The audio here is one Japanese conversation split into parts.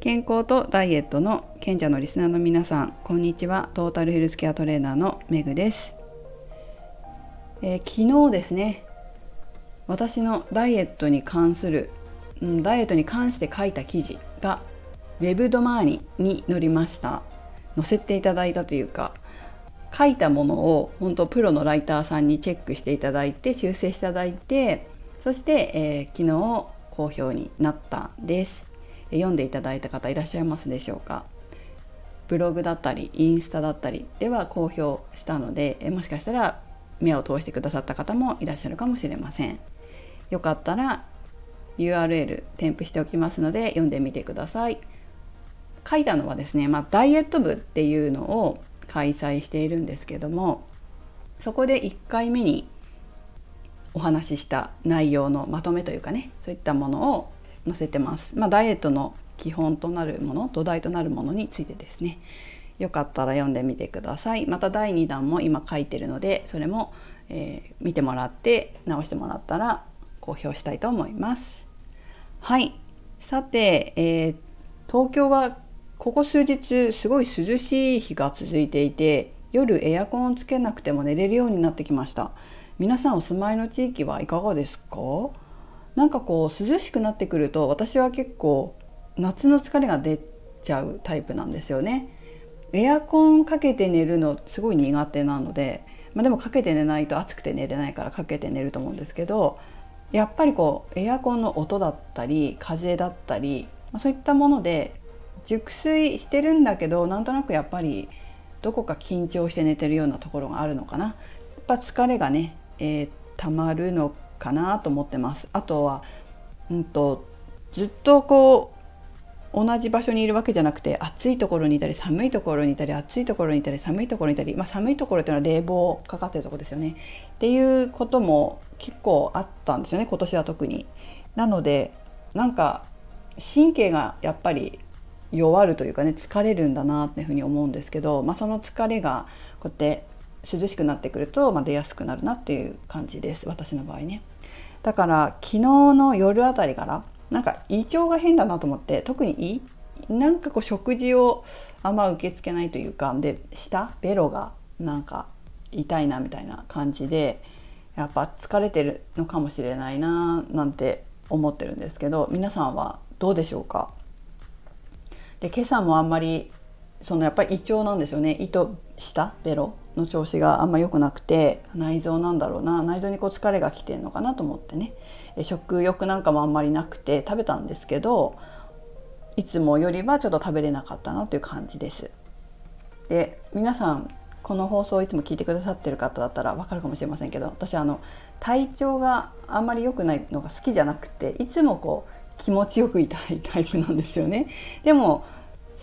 健康とダイエットの賢者のリスナーの皆さんこんにちは。トータルヘルスケアトレーナーのメグです、えー、昨日ですね私のダイエットに関する、うん、ダイエットに関して書いた記事がウェブドマーニに載りました。載せていただいたというか書いたものを本当プロのライターさんにチェックしていただいて修正していただいてそして、えー、昨日好評になったです。読んでいただいた方いらっしゃいますでしょうか？ブログだったりインスタだったりでは公表したのでもしかしたら目を通してくださった方もいらっしゃるかもしれません。よかったら URL 添付しておきますので読んでみてください。書いたのはですね、まあ、ダイエット部っていうのを開催しているんですけどもそこで1回目にお話しした内容のまとめというかねそういったものを載せてます。まあ、ダイエットの基本となるもの土台となるものについてですね。よかったら読んでみてください。また第2弾も今書いてるのでそれも、えー、見てもらって直してもらったら公表したいと思います。はい。さて、えー、東京はここ数日すごい涼しい日が続いていて夜エアコンをつけなくても寝れるようになってきました。皆さんお住まいの地域はいかがですか？なんかこう涼しくなってくると私は結構夏の疲れが出ちゃうタイプなんですよね。エアコンかけて寝るのすごい苦手なので、まあ、でもかけて寝ないと暑くて寝れないからかけて寝ると思うんですけどやっぱりこうエアコンの音だったり風だったり、まあ、そういったもので熟睡してるんだけどなんとなくやっぱりどこか緊張して寝てるようなところがあるのかな。やっぱ疲れがね、えー、たまるのかなと思ってます。あとは、うんと、ずっとこう同じ場所にいるわけじゃなくて暑いところにいたり寒いところにいたり暑いところにいたり寒いところにいたり、まあ、寒いところっていうのは冷房かかってるとこですよねっていうことも結構あったんですよね今年は特に。なのでなんか神経がやっぱり弱るというかね疲れるんだなっていうふうに思うんですけど、まあ、その疲れがこうやって涼しくなってくると、まあ、出やすくなるなっていう感じです私の場合ね。だから昨日の夜あたりからなんか胃腸が変だなと思って特に胃なんかこう食事をあんま受け付けないというかで舌ベロがなんか痛いなみたいな感じでやっぱ疲れてるのかもしれないななんて思ってるんですけど皆さんはどうでしょうか？で今朝もあんまりそのやっぱり胃腸なんですよね。胃と舌ベロ。の調子があんま良くなくて内臓なんだろうな内臓にこう疲れが来てるのかなと思ってね食欲なんかもあんまりなくて食べたんですけどいつもよりはちょっと食べれなかったなという感じです。で皆さんこの放送をいつも聞いてくださってる方だったら分かるかもしれませんけど私あの体調があんまり良くないのが好きじゃなくていつもこう気持ちよくいたいタイプなんですよね。でも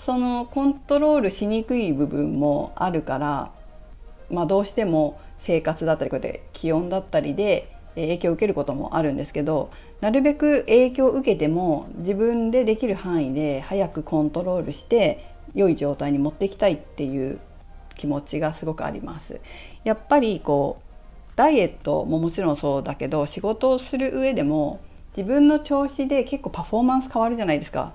そのコントロールしにくい部分もあるからまあ、どうしても生活だったりこうやって気温だったりで影響を受けることもあるんですけどなるべく影響を受けても自分でできる範囲で早くコントロールして良い状態に持っていきたいっていう気持ちがすごくあります。やっぱりこうダイエットももちろんそうだけど仕事をする上でも自分の調子で結構パフォーマンス変わるじゃないですか。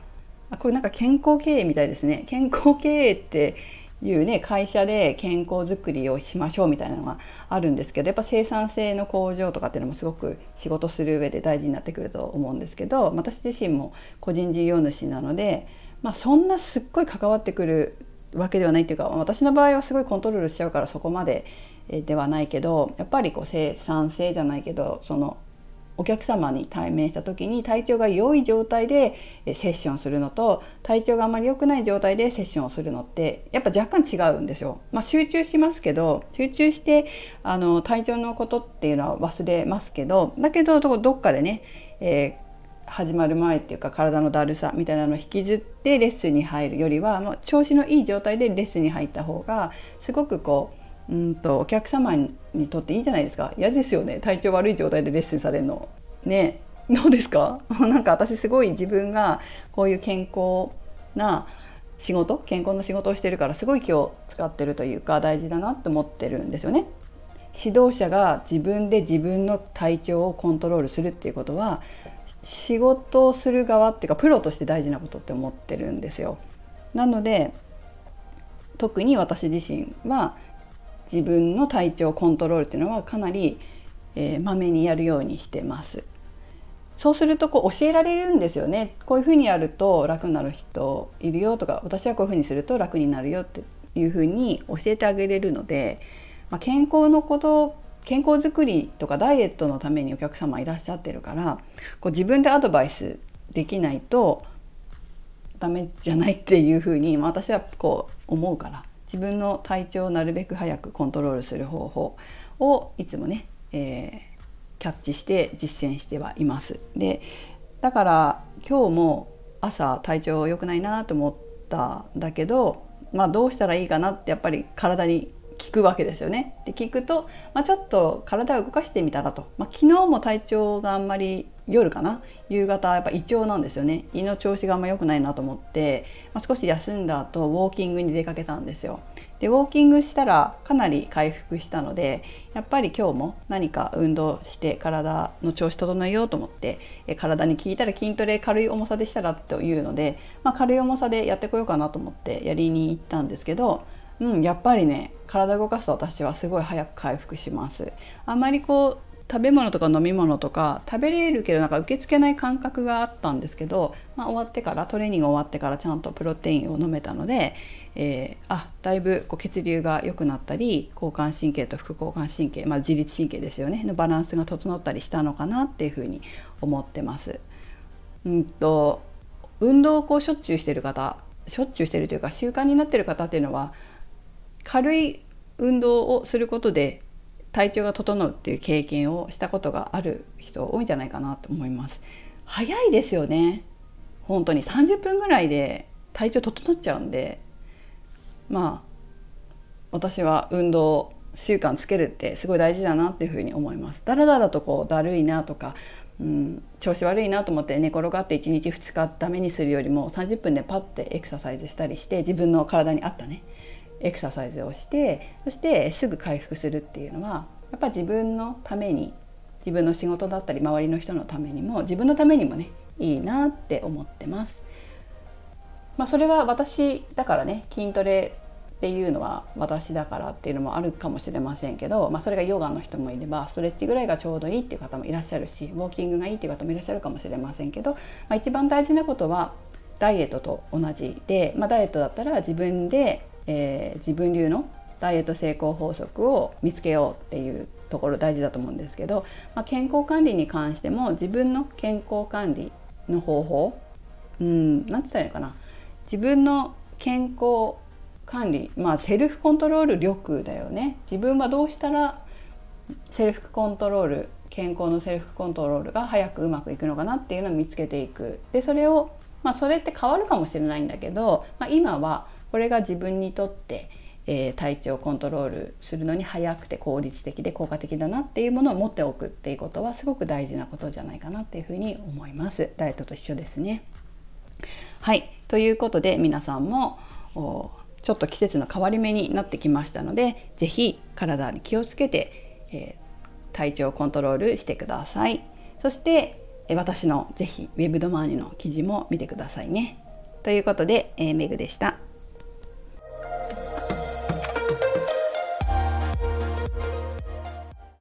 これなんか健康経営みたいですね。健康経営っていうね会社で健康づくりをしましょうみたいなのがあるんですけどやっぱ生産性の向上とかっていうのもすごく仕事する上で大事になってくると思うんですけど私自身も個人事業主なので、まあ、そんなすっごい関わってくるわけではないっていうか私の場合はすごいコントロールしちゃうからそこまでではないけどやっぱりこう生産性じゃないけどそのお客様に対面した時に体調が良い状態でセッションするのと体調があまり良くない状態でセッションをするのってやっぱ若干違うんですよ。まあ、集中しますけど集中してあの体調のことっていうのは忘れますけどだけどどっかでね、えー、始まる前っていうか体のだるさみたいなのを引きずってレッスンに入るよりはもう調子のいい状態でレッスンに入った方がすごくこううんとお客様にとっていいじゃないですか。嫌ですよね。体調悪い状態でレッスンされるの。ね。どうですか？なんか私すごい自分がこういう健康な仕事健康の仕事をしてるからすごい気を使ってるというか大事だなって思ってるんですよね。指導者が自分で自分の体調をコントロールするっていうことは仕事をする側っていうかプロとして大事なことって思ってるんですよ。なので特に私自身は自分の体調コントロールっていうのはかなり、えー、にやるようにしてます。そうするとこう教えられるんですよねこういうふうにやると楽になる人いるよとか私はこういうふうにすると楽になるよっていうふうに教えてあげれるので、まあ、健康のこと健康づくりとかダイエットのためにお客様いらっしゃってるからこう自分でアドバイスできないとダメじゃないっていうふうに、まあ、私はこう思うから自分の体調をなるべく早くコントロールする方法をいつもね、えー、キャッチして実践してはいます。でだから今日も朝体調良くないなと思ったんだけど、まあ、どうしたらいいかなってやっぱり体に聞くわけですよね。で聞くと、まあ、ちょっと体を動かしてみたらと、まあ、昨日も体調があんまり夜かな夕方やっぱ胃腸なんですよね胃の調子があんま良くないなと思って、まあ、少し休んだ後ウォーキングに出かけたんですよ。でウォーキングしたらかなり回復したのでやっぱり今日も何か運動して体の調子整えようと思ってえ体に聞いたら筋トレ軽い重さでしたらというので、まあ、軽い重さでやってこようかなと思ってやりに行ったんですけどうん、やっぱりね体動かすと私はすごい早く回復しますあんまりこう食べ物とか飲み物とか食べれるけどなんか受け付けない感覚があったんですけど、まあ、終わってからトレーニング終わってからちゃんとプロテインを飲めたので、えー、あだいぶこう血流が良くなったり交感神経と副交感神経、まあ、自律神経ですよねのバランスが整ったりしたのかなっていうふうに思ってます。うんと運動をこうしょっちゅうしてる方しょっちゅうしてるというか習慣になってる方っていうのは軽い運動をすることで体調が整うっていう経験をしたことがある人多いんじゃないかなと思います。早いですよね。本当に。30分ぐらいで体調整っちゃうんで。まあ私は運動習慣つけるってすごい大事だなっていうふうに思います。だらだらとこうだるいなとか、うん、調子悪いなと思って寝転がって1日2日ダメにするよりも30分でパッてエクササイズしたりして自分の体に合ったねエクササイズをしてそしてすぐ回復するっていうのはやっぱ自分のために自分の仕事だったり周りの人のためにも自分のためにもねいいなって思ってます。まあ、それは私だからね筋トレっていうのは私だからっていうのもあるかもしれませんけど、まあ、それがヨガの人もいればストレッチぐらいがちょうどいいっていう方もいらっしゃるしウォーキングがいいっていう方もいらっしゃるかもしれませんけど、まあ、一番大事なことはダイエットと同じで、まあ、ダイエットだったら自分でえー、自分流のダイエット成功法則を見つけようっていうところ大事だと思うんですけど、まあ、健康管理に関しても自分の健康管理の方法うん何て言ったらいいのかな。自分の健康管理まあセルフコントロール力だよね。自分はどうしたらセルフコントロール健康のセルフコントロールが早くうまくいくのかなっていうのを見つけていく。でそれをまあそれって変わるかもしれないんだけど、まあ、今はこれが自分にとって、えー、体調をコントロールするのに早くて効率的で効果的だなっていうものを持っておくっていうことはすごく大事なことじゃないかなっていうふうに思います。ダイエットと一緒ですね。はい。ということで皆さんもちょっと季節の変わり目になってきましたので是非体に気をつけて、えー、体調をコントロールしてください。そして私の是非ウェブドマーニの記事も見てくださいね。ということで、えー、メグでした。